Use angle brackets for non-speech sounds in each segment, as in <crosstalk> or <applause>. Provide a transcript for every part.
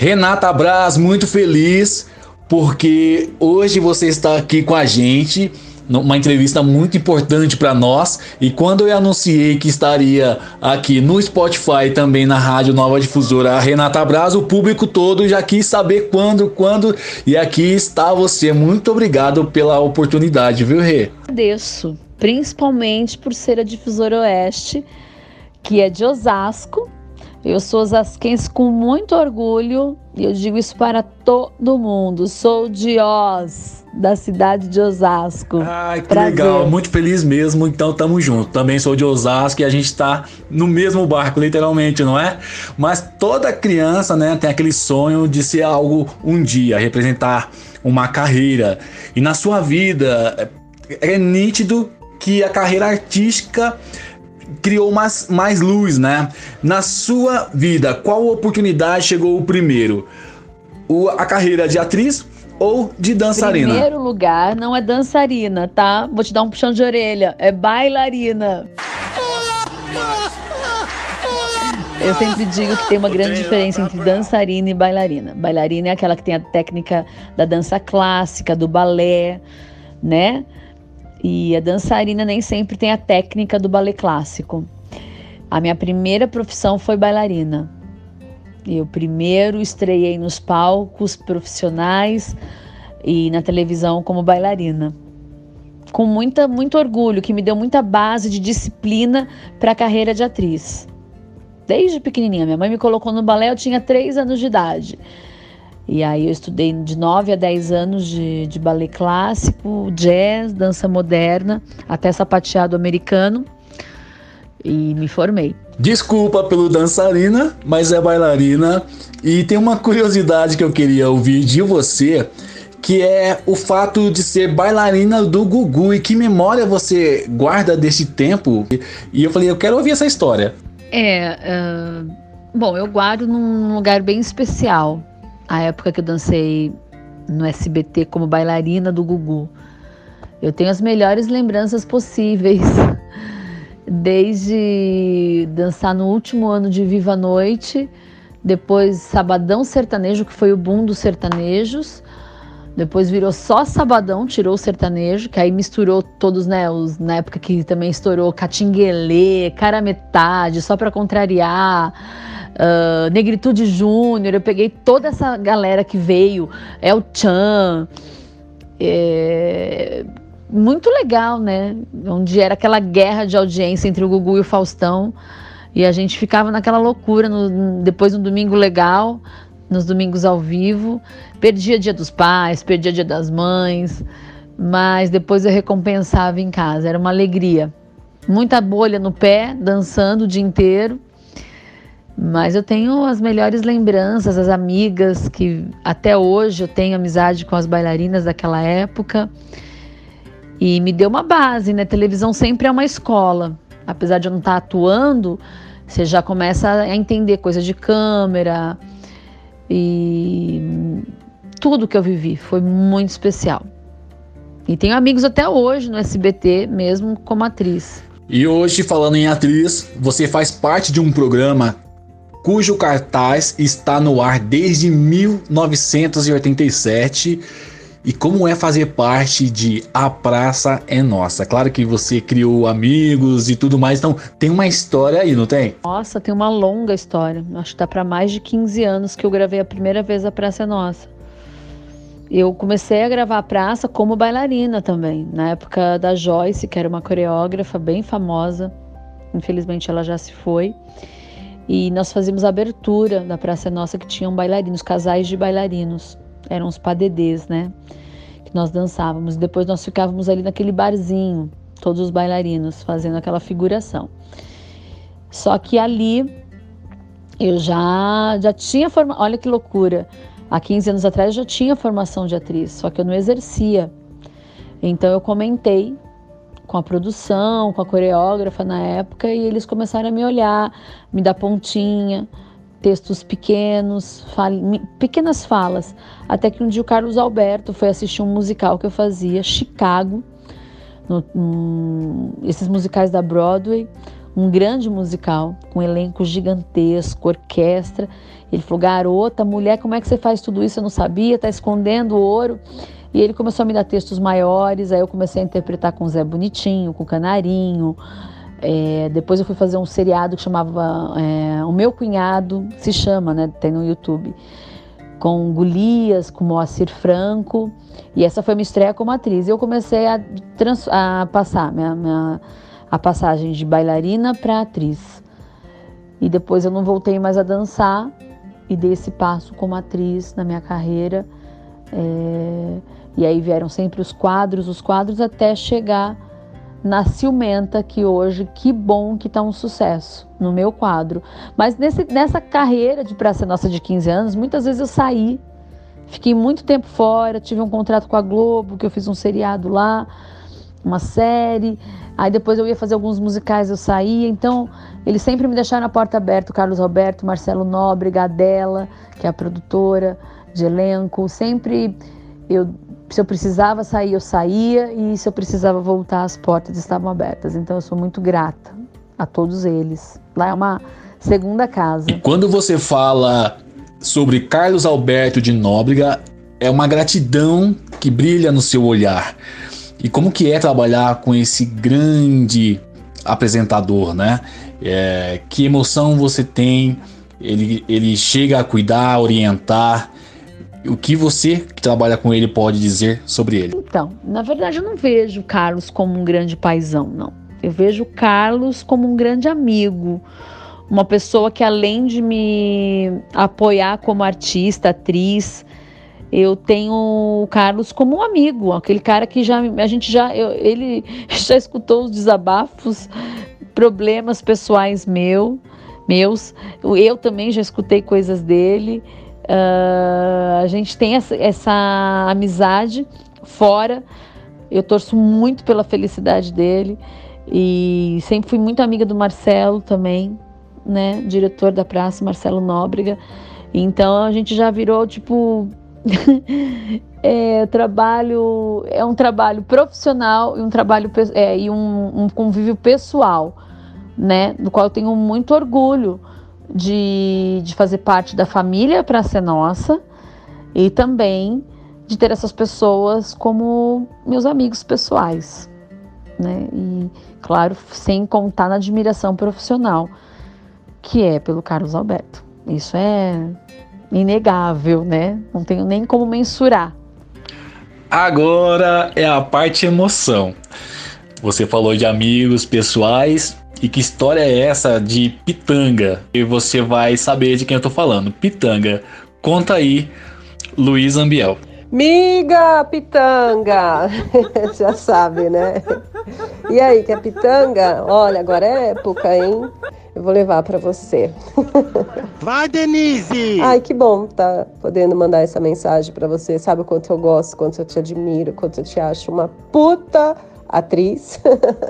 Renata Braz, muito feliz porque hoje você está aqui com a gente uma entrevista muito importante para nós. E quando eu anunciei que estaria aqui no Spotify também na Rádio Nova Difusora a Renata Braz, o público todo já quis saber quando, quando. E aqui está você. Muito obrigado pela oportunidade, viu, Rê? Agradeço, principalmente por ser a Difusora Oeste, que é de Osasco. Eu sou osasquense com muito orgulho e eu digo isso para todo mundo. Sou de Oz da cidade de Osasco. Ai, que Prazer. legal, muito feliz mesmo. Então tamo junto. Também sou de Osasco e a gente tá no mesmo barco, literalmente, não é? Mas toda criança, né, tem aquele sonho de ser algo um dia, representar uma carreira. E na sua vida é, é nítido que a carreira artística criou mais, mais luz, né? Na sua vida, qual oportunidade chegou primeiro? O, a carreira de atriz ou de dançarina? Primeiro lugar, não é dançarina, tá? Vou te dar um puxão de orelha. É bailarina. Eu sempre digo que tem uma grande diferença entre dançarina e bailarina. Bailarina é aquela que tem a técnica da dança clássica, do balé, né? E a dançarina nem sempre tem a técnica do balé clássico. A minha primeira profissão foi bailarina. Eu primeiro estreiei nos palcos profissionais e na televisão como bailarina. Com muita, muito orgulho, que me deu muita base de disciplina para a carreira de atriz. Desde pequenininha, minha mãe me colocou no balé, eu tinha 3 anos de idade. E aí eu estudei de 9 a 10 anos de, de balé clássico, jazz, dança moderna, até sapateado americano e me formei. Desculpa pelo dançarina, mas é bailarina. E tem uma curiosidade que eu queria ouvir de você, que é o fato de ser bailarina do Gugu. E que memória você guarda desse tempo? E eu falei, eu quero ouvir essa história. É, uh, bom, eu guardo num lugar bem especial. A época que eu dancei no SBT como bailarina do Gugu. Eu tenho as melhores lembranças possíveis <laughs> desde dançar no último ano de Viva a Noite, depois Sabadão Sertanejo, que foi o boom dos sertanejos, depois virou só Sabadão, tirou o sertanejo, que aí misturou todos, né, os, na época que também estourou Catinguelê, Cara Metade, só para contrariar, uh, Negritude Júnior, eu peguei toda essa galera que veio, El Chan, é, muito legal, né? Onde era aquela guerra de audiência entre o Gugu e o Faustão. E a gente ficava naquela loucura, no, depois no domingo legal, nos domingos ao vivo. Perdia dia dos pais, perdia dia das mães, mas depois eu recompensava em casa, era uma alegria. Muita bolha no pé, dançando o dia inteiro. Mas eu tenho as melhores lembranças, as amigas que até hoje eu tenho amizade com as bailarinas daquela época. E me deu uma base, né? Televisão sempre é uma escola. Apesar de eu não estar atuando, você já começa a entender coisa de câmera e tudo que eu vivi foi muito especial. E tenho amigos até hoje no SBT, mesmo como atriz. E hoje, falando em atriz, você faz parte de um programa cujo cartaz está no ar desde 1987 e como é fazer parte de A Praça é Nossa. Claro que você criou amigos e tudo mais, então tem uma história aí, não tem? Nossa, tem uma longa história. Acho que tá para mais de 15 anos que eu gravei a primeira vez A Praça é Nossa. Eu comecei a gravar a praça como bailarina também, na época da Joyce, que era uma coreógrafa bem famosa. Infelizmente ela já se foi. E nós fazíamos a abertura da Praça é Nossa que tinham bailarinos, casais de bailarinos eram os padedês, né? Que nós dançávamos. Depois nós ficávamos ali naquele barzinho, todos os bailarinos fazendo aquela figuração. Só que ali eu já já tinha formação, olha que loucura. Há 15 anos atrás eu já tinha formação de atriz, só que eu não exercia. Então eu comentei com a produção, com a coreógrafa na época e eles começaram a me olhar, me dar pontinha textos pequenos, fal pequenas falas, até que um dia o Carlos Alberto foi assistir um musical que eu fazia, Chicago, no, um, esses musicais da Broadway, um grande musical, com um elenco gigantesco, orquestra. Ele falou: Garota, mulher, como é que você faz tudo isso? Eu não sabia, tá escondendo o ouro. E ele começou a me dar textos maiores, aí eu comecei a interpretar com o Zé Bonitinho, com o Canarinho. É, depois eu fui fazer um seriado que chamava é, O Meu Cunhado, se chama, né? Tem no YouTube. Com Golias, com Moacir Franco. E essa foi minha estreia como atriz. Eu comecei a, a passar minha, minha, a passagem de bailarina para atriz. E depois eu não voltei mais a dançar e dei esse passo como atriz na minha carreira. É, e aí vieram sempre os quadros, os quadros até chegar na Ciumenta, que hoje, que bom que está um sucesso no meu quadro. Mas nesse, nessa carreira de Praça Nossa de 15 anos, muitas vezes eu saí, fiquei muito tempo fora, tive um contrato com a Globo, que eu fiz um seriado lá, uma série. Aí depois eu ia fazer alguns musicais, eu saía. Então, eles sempre me deixaram a porta aberta, o Carlos Roberto, Marcelo Nobre, Gadela, que é a produtora de elenco. Sempre eu se eu precisava sair, eu saía e se eu precisava voltar, as portas estavam abertas. Então eu sou muito grata a todos eles. Lá é uma segunda casa. E quando você fala sobre Carlos Alberto de Nóbrega, é uma gratidão que brilha no seu olhar. E como que é trabalhar com esse grande apresentador, né? É, que emoção você tem? Ele, ele chega a cuidar, orientar. O que você que trabalha com ele pode dizer sobre ele? Então, na verdade, eu não vejo Carlos como um grande paizão, não. Eu vejo Carlos como um grande amigo, uma pessoa que além de me apoiar como artista, atriz, eu tenho o Carlos como um amigo, aquele cara que já a gente já eu, ele <laughs> já escutou os desabafos, problemas pessoais meu, meus. Eu também já escutei coisas dele. Uh, a gente tem essa, essa amizade fora. Eu torço muito pela felicidade dele e sempre fui muito amiga do Marcelo também, né? Diretor da praça, Marcelo Nóbrega. Então a gente já virou tipo <laughs> é, trabalho é um trabalho profissional e um trabalho é, e um, um, convívio pessoal, né? Do qual eu tenho muito orgulho de, de fazer parte da família para ser nossa e também de ter essas pessoas como meus amigos pessoais, né? E claro, sem contar na admiração profissional que é pelo Carlos Alberto. Isso é inegável, né? Não tenho nem como mensurar. Agora é a parte emoção. Você falou de amigos pessoais e que história é essa de Pitanga? E você vai saber de quem eu tô falando. Pitanga, conta aí, Luiz Ambiel. Miga Pitanga! <laughs> Já sabe, né? E aí, que é Pitanga? Olha, agora é época, hein? Eu vou levar para você. <laughs> Vai, Denise! Ai, que bom tá podendo mandar essa mensagem para você. Sabe o quanto eu gosto, quanto eu te admiro, quanto eu te acho uma puta atriz.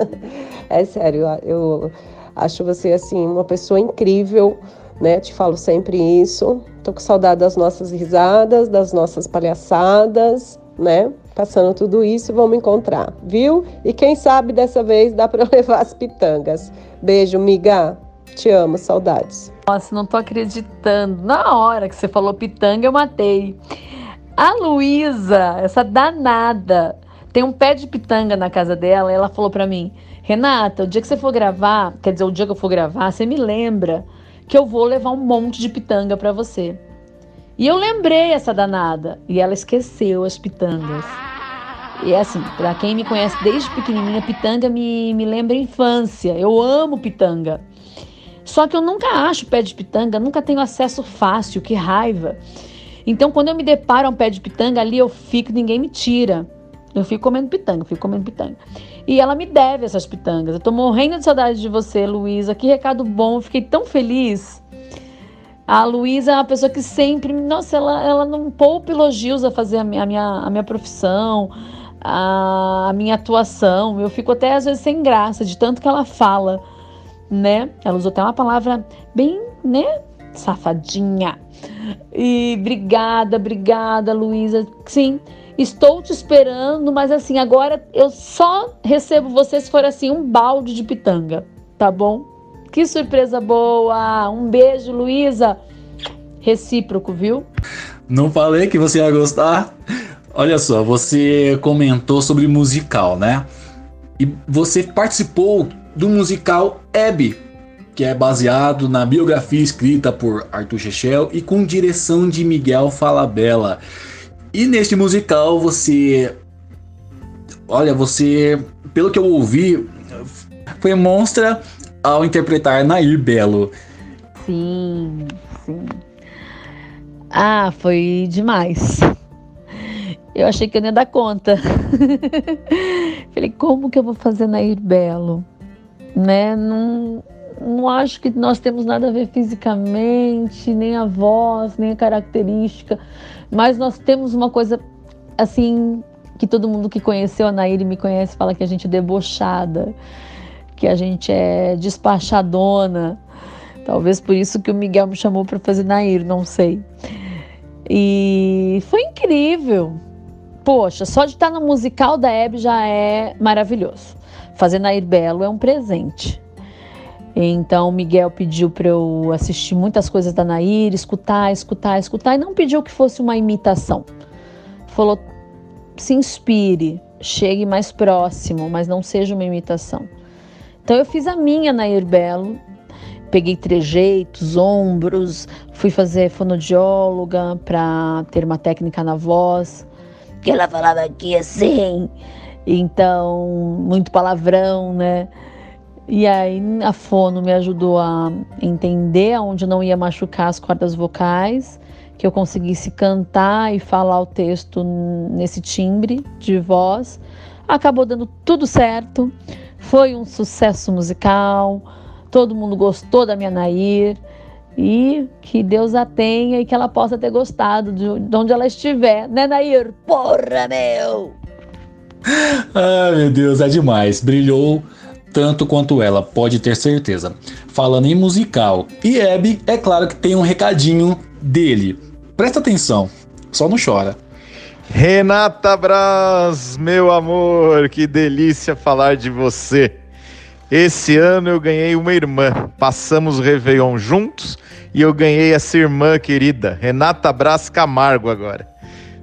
<laughs> é sério, eu acho você assim uma pessoa incrível, né? Te falo sempre isso. Tô com saudade das nossas risadas, das nossas palhaçadas, né? Passando tudo isso, vamos encontrar, viu? E quem sabe dessa vez dá para <laughs> levar as pitangas. Beijo, miga. Te amo, saudades. Nossa, não tô acreditando. Na hora que você falou pitanga, eu matei. A Luísa, essa danada, tem um pé de pitanga na casa dela. E ela falou para mim: Renata, o dia que você for gravar, quer dizer, o dia que eu for gravar, você me lembra que eu vou levar um monte de pitanga para você. E eu lembrei essa danada. E ela esqueceu as pitangas. E é assim, para quem me conhece desde pequenininha, pitanga me, me lembra infância. Eu amo pitanga. Só que eu nunca acho pé de pitanga, nunca tenho acesso fácil, que raiva. Então, quando eu me deparo a um pé de pitanga, ali eu fico, ninguém me tira. Eu fico comendo pitanga, fico comendo pitanga. E ela me deve essas pitangas. Eu tô morrendo de saudade de você, Luísa. Que recado bom, eu fiquei tão feliz. A Luísa é uma pessoa que sempre, nossa, ela, ela não poupa elogios a fazer a minha, a minha, a minha profissão, a, a minha atuação. Eu fico até às vezes sem graça de tanto que ela fala, né? Ela usou até uma palavra bem, né? Safadinha. E obrigada, obrigada, Luísa. Sim, Estou te esperando, mas assim, agora eu só recebo você se for assim um balde de pitanga, tá bom? Que surpresa boa! Um beijo, Luísa. Recíproco, viu? Não falei que você ia gostar? Olha só, você comentou sobre musical, né? E você participou do musical Abby, que é baseado na biografia escrita por Arthur Chechel e com direção de Miguel Falabella. E neste musical você. Olha, você. Pelo que eu ouvi, foi monstra ao interpretar Nair Belo. Sim, sim. Ah, foi demais. Eu achei que eu não ia dar conta. <laughs> Falei, como que eu vou fazer Nair Belo? Né? Não, não acho que nós temos nada a ver fisicamente, nem a voz, nem a característica, mas nós temos uma coisa assim que todo mundo que conheceu a Nair e me conhece fala que a gente é debochada, que a gente é despachadona. Talvez por isso que o Miguel me chamou para fazer Nair, não sei. E foi incrível. Poxa, só de estar no musical da Hebe já é maravilhoso. Fazer Nair Belo é um presente. Então, Miguel pediu para eu assistir muitas coisas da Nair, escutar, escutar, escutar, e não pediu que fosse uma imitação. Falou: se inspire, chegue mais próximo, mas não seja uma imitação. Então, eu fiz a minha Nair Belo, peguei trejeitos, ombros, fui fazer fonodióloga para ter uma técnica na voz, que ela falava aqui assim, então, muito palavrão, né? E aí a fono me ajudou a entender onde não ia machucar as cordas vocais, que eu conseguisse cantar e falar o texto nesse timbre de voz. Acabou dando tudo certo. Foi um sucesso musical. Todo mundo gostou da minha Nair. E que Deus a tenha e que ela possa ter gostado de, de onde ela estiver, né, Nair? Porra, meu! Ai, meu Deus, é demais. Brilhou tanto quanto ela, pode ter certeza. Falando em musical, e Abby, é claro que tem um recadinho dele. Presta atenção, só não chora. Renata Braz, meu amor, que delícia falar de você. Esse ano eu ganhei uma irmã, passamos o Réveillon juntos e eu ganhei essa irmã querida, Renata Braz Camargo agora.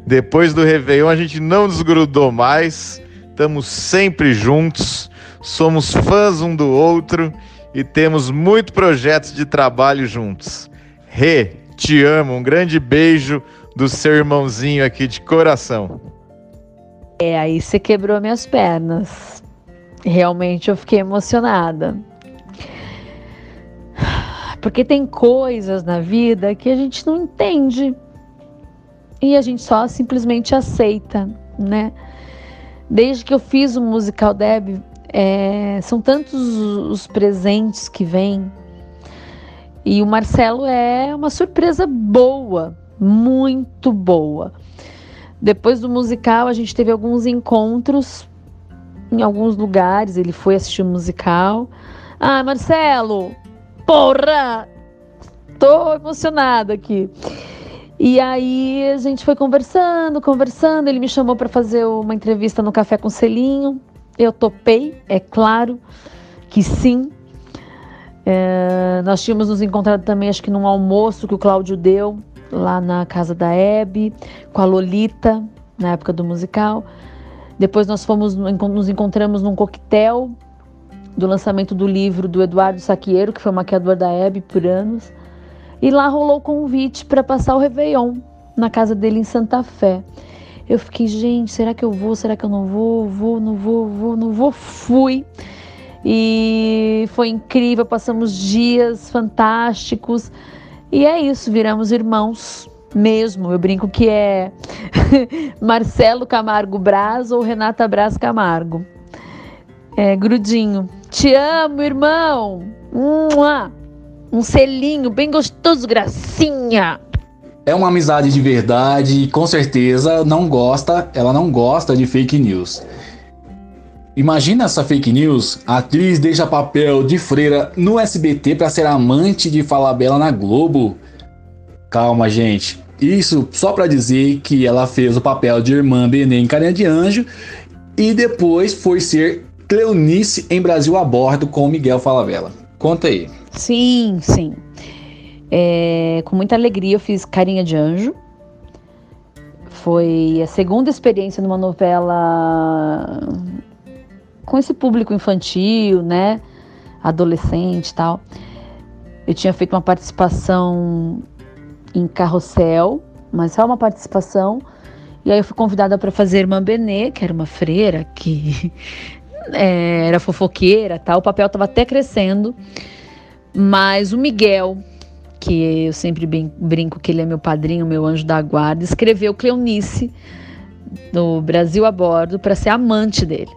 Depois do Réveillon a gente não desgrudou mais, estamos sempre juntos somos fãs um do outro e temos muitos projetos de trabalho juntos. Rê, te amo, um grande beijo do seu irmãozinho aqui de coração. É, aí você quebrou minhas pernas. Realmente eu fiquei emocionada. Porque tem coisas na vida que a gente não entende e a gente só simplesmente aceita, né? Desde que eu fiz o musical Deb, é, são tantos os presentes que vêm. E o Marcelo é uma surpresa boa, muito boa. Depois do musical, a gente teve alguns encontros em alguns lugares. Ele foi assistir o musical. Ah, Marcelo, porra! Tô emocionada aqui. E aí a gente foi conversando, conversando. Ele me chamou para fazer uma entrevista no Café com Selinho. Eu topei, é claro que sim. É, nós tínhamos nos encontrado também, acho que num almoço que o Cláudio deu lá na casa da Hebe, com a Lolita, na época do musical. Depois nós fomos, nos encontramos num coquetel do lançamento do livro do Eduardo Saqueiro, que foi maquiador da Hebe por anos. E lá rolou o convite para passar o Réveillon na casa dele em Santa Fé. Eu fiquei, gente, será que eu vou? Será que eu não vou? Vou, não vou, vou, não vou. Fui. E foi incrível, passamos dias fantásticos. E é isso, viramos irmãos mesmo. Eu brinco que é <laughs> Marcelo Camargo Braz ou Renata Braz Camargo. É, grudinho. Te amo, irmão. Um selinho bem gostoso, gracinha é uma amizade de verdade e com certeza não gosta, ela não gosta de fake news. Imagina essa fake news, a atriz deixa papel de freira no SBT para ser amante de Falabella na Globo. Calma, gente. Isso só para dizer que ela fez o papel de irmã Benê em Carinha de Anjo e depois foi ser Cleonice em Brasil a bordo com Miguel Falabella. Conta aí. Sim, sim. É, com muita alegria eu fiz Carinha de Anjo. Foi a segunda experiência numa novela com esse público infantil, né? Adolescente e tal. Eu tinha feito uma participação em Carrossel, mas só uma participação. E aí eu fui convidada para fazer Irmã Benê, que era uma freira que <laughs> é, era fofoqueira, tal. O papel estava até crescendo. Mas o Miguel, que eu sempre brinco que ele é meu padrinho, meu anjo da guarda, escreveu Cleonice do Brasil a bordo para ser amante dele.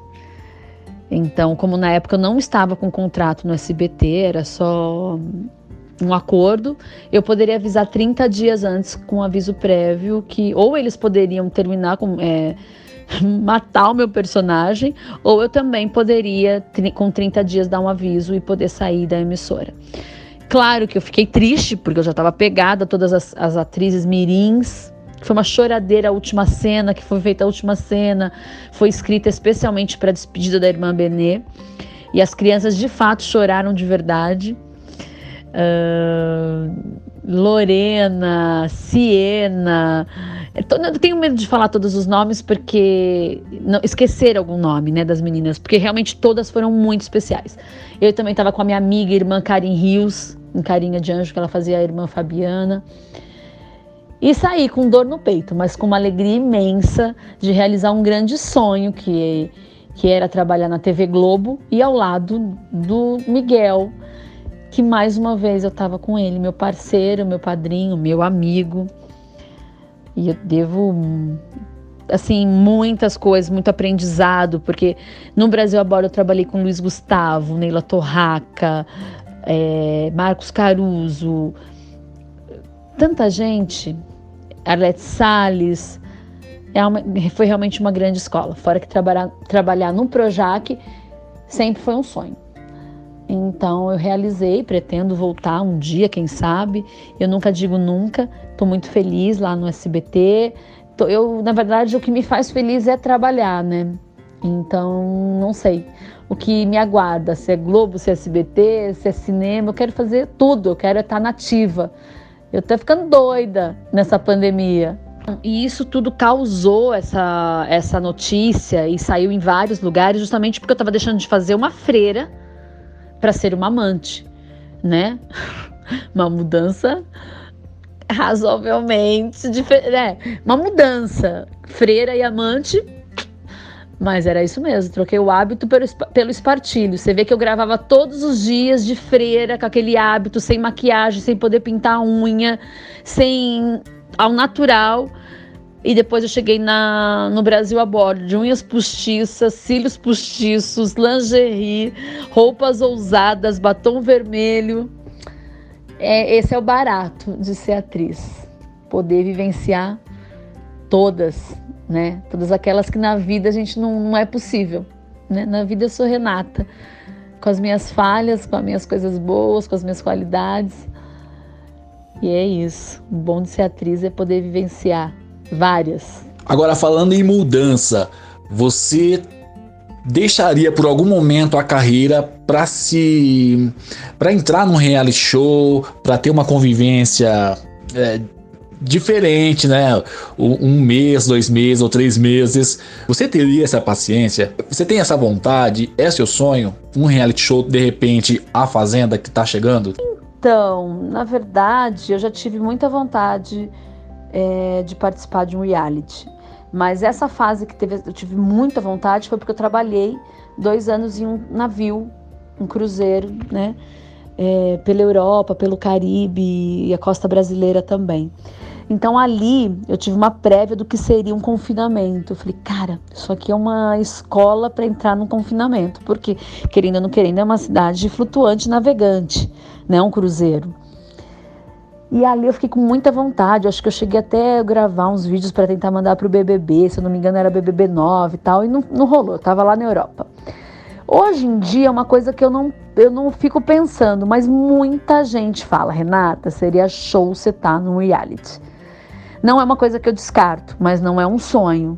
Então, como na época eu não estava com contrato no SBT, era só um acordo, eu poderia avisar 30 dias antes com um aviso prévio que ou eles poderiam terminar com é, <laughs> matar o meu personagem, ou eu também poderia com 30 dias dar um aviso e poder sair da emissora. Claro que eu fiquei triste porque eu já estava pegada a todas as, as atrizes mirins foi uma choradeira a última cena, que foi feita a última cena, foi escrita especialmente para a despedida da irmã Benê. E as crianças de fato choraram de verdade. Uh, Lorena, Siena. Eu tenho medo de falar todos os nomes porque não esquecer algum nome, né, das meninas, porque realmente todas foram muito especiais. Eu também estava com a minha amiga irmã Karin Rios, em Carinha de Anjo, que ela fazia a irmã Fabiana. E saí com dor no peito, mas com uma alegria imensa de realizar um grande sonho que, que era trabalhar na TV Globo e ao lado do Miguel, que mais uma vez eu estava com ele, meu parceiro, meu padrinho, meu amigo. E eu devo assim muitas coisas, muito aprendizado, porque no Brasil agora eu trabalhei com Luiz Gustavo, Neila Torraca, é, Marcos Caruso, tanta gente Arlete Salles. É uma, foi realmente uma grande escola. Fora que trabalhar, trabalhar no Projac sempre foi um sonho. Então eu realizei, pretendo voltar um dia, quem sabe. Eu nunca digo nunca. Estou muito feliz lá no SBT. Tô, eu, na verdade, o que me faz feliz é trabalhar, né? Então, não sei o que me aguarda, se é Globo, se é SBT, se é cinema, eu quero fazer tudo, eu quero estar nativa. Eu tô ficando doida nessa pandemia. E isso tudo causou essa, essa notícia e saiu em vários lugares justamente porque eu estava deixando de fazer uma freira para ser uma amante, né? <laughs> Uma mudança razoavelmente diferente. É, uma mudança. Freira e amante mas era isso mesmo, troquei o hábito pelo, pelo espartilho. Você vê que eu gravava todos os dias de freira, com aquele hábito, sem maquiagem, sem poder pintar a unha, sem ao natural. E depois eu cheguei na, no Brasil a bordo de unhas postiças, cílios postiços, lingerie, roupas ousadas, batom vermelho. É, esse é o barato de ser atriz. Poder vivenciar todas né? Todas aquelas que na vida a gente não, não é possível, né? Na vida eu sou Renata, com as minhas falhas, com as minhas coisas boas, com as minhas qualidades. E é isso. O bom de ser atriz é poder vivenciar várias. Agora falando em mudança, você deixaria por algum momento a carreira para se para entrar num reality show, para ter uma convivência é, diferente, né? Um mês, dois meses ou três meses. Você teria essa paciência? Você tem essa vontade? É seu sonho? Um reality show, de repente, a Fazenda que tá chegando? Então, na verdade, eu já tive muita vontade é, de participar de um reality. Mas essa fase que teve, eu tive muita vontade foi porque eu trabalhei dois anos em um navio, um cruzeiro, né? É, pela Europa, pelo Caribe e a costa brasileira também. Então ali eu tive uma prévia do que seria um confinamento. Eu falei, cara, isso aqui é uma escola para entrar no confinamento, porque querendo ou não querendo é uma cidade flutuante navegante, né, um cruzeiro. E ali eu fiquei com muita vontade. Acho que eu cheguei até a gravar uns vídeos para tentar mandar para o BBB, se eu não me engano era BBB 9 e tal, e não, não rolou. Eu tava lá na Europa. Hoje em dia é uma coisa que eu não, eu não fico pensando, mas muita gente fala, Renata, seria show você estar tá num reality. Não é uma coisa que eu descarto, mas não é um sonho.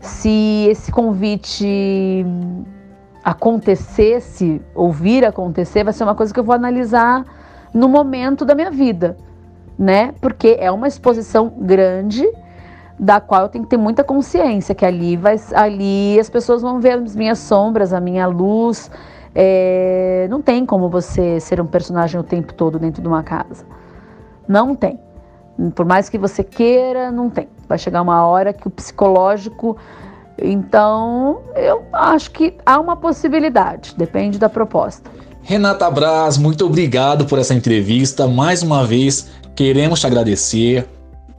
Se esse convite acontecesse, ouvir acontecer, vai ser uma coisa que eu vou analisar no momento da minha vida, né? Porque é uma exposição grande da qual eu tenho que ter muita consciência que ali vai ali as pessoas vão ver as minhas sombras, a minha luz. É, não tem como você ser um personagem o tempo todo dentro de uma casa. Não tem. Por mais que você queira, não tem. Vai chegar uma hora que o psicológico. Então, eu acho que há uma possibilidade, depende da proposta. Renata Braz, muito obrigado por essa entrevista. Mais uma vez, queremos te agradecer.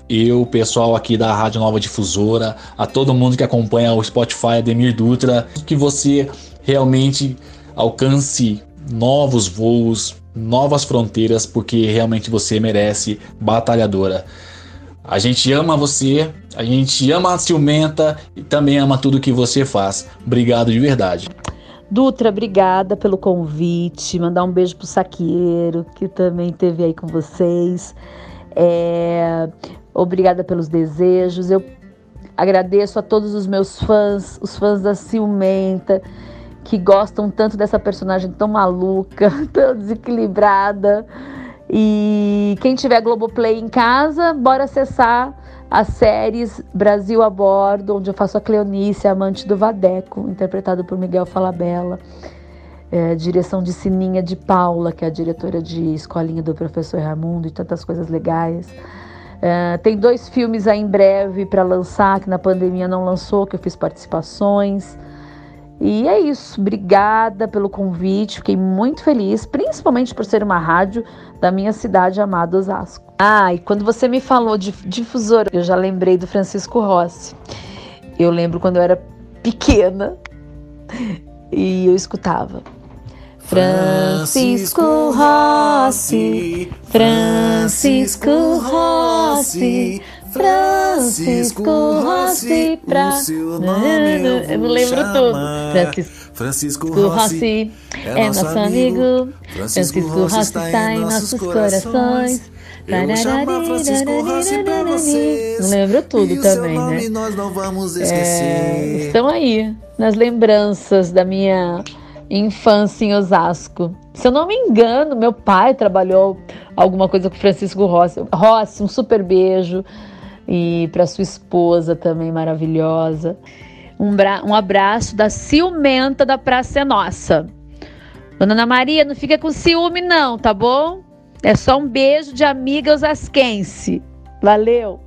Eu, pessoal aqui da Rádio Nova Difusora, a todo mundo que acompanha o Spotify Ademir Dutra, que você realmente alcance novos voos, novas fronteiras, porque realmente você merece, batalhadora. A gente ama você, a gente ama a ciumenta e também ama tudo que você faz. Obrigado de verdade. Dutra, obrigada pelo convite. Mandar um beijo pro Saqueiro, que também teve aí com vocês. É... Obrigada pelos desejos. Eu agradeço a todos os meus fãs, os fãs da Ciumenta, que gostam tanto dessa personagem tão maluca, <laughs> tão desequilibrada. E quem tiver Globoplay em casa, bora acessar as séries Brasil a Bordo, onde eu faço a Cleonice, amante do Vadeco, interpretado por Miguel Falabella. É, direção de Sininha de Paula, que é a diretora de Escolinha do Professor Raimundo e tantas coisas legais. É, tem dois filmes aí em breve para lançar, que na pandemia não lançou, que eu fiz participações. E é isso. Obrigada pelo convite. Fiquei muito feliz, principalmente por ser uma rádio da minha cidade amada Osasco. Ah, e quando você me falou de difusor, eu já lembrei do Francisco Rossi. Eu lembro quando eu era pequena e eu escutava. Francisco Rossi, Francisco Rossi, Francisco Rossi pra. <laughs> Eu não lembro tudo. Francisco, Francisco Rossi é nosso amigo. Francisco Rossi está em nossos corações. Não lembro tudo também, né? É, estão aí nas lembranças da minha infância em Osasco. Se eu não me engano, meu pai trabalhou alguma coisa com Francisco Rossi. Rossi, um super beijo e para sua esposa também maravilhosa. Um, um abraço da ciumenta da Praça é Nossa. Dona Ana Maria, não fica com ciúme não, tá bom? É só um beijo de amiga osasquense. Valeu!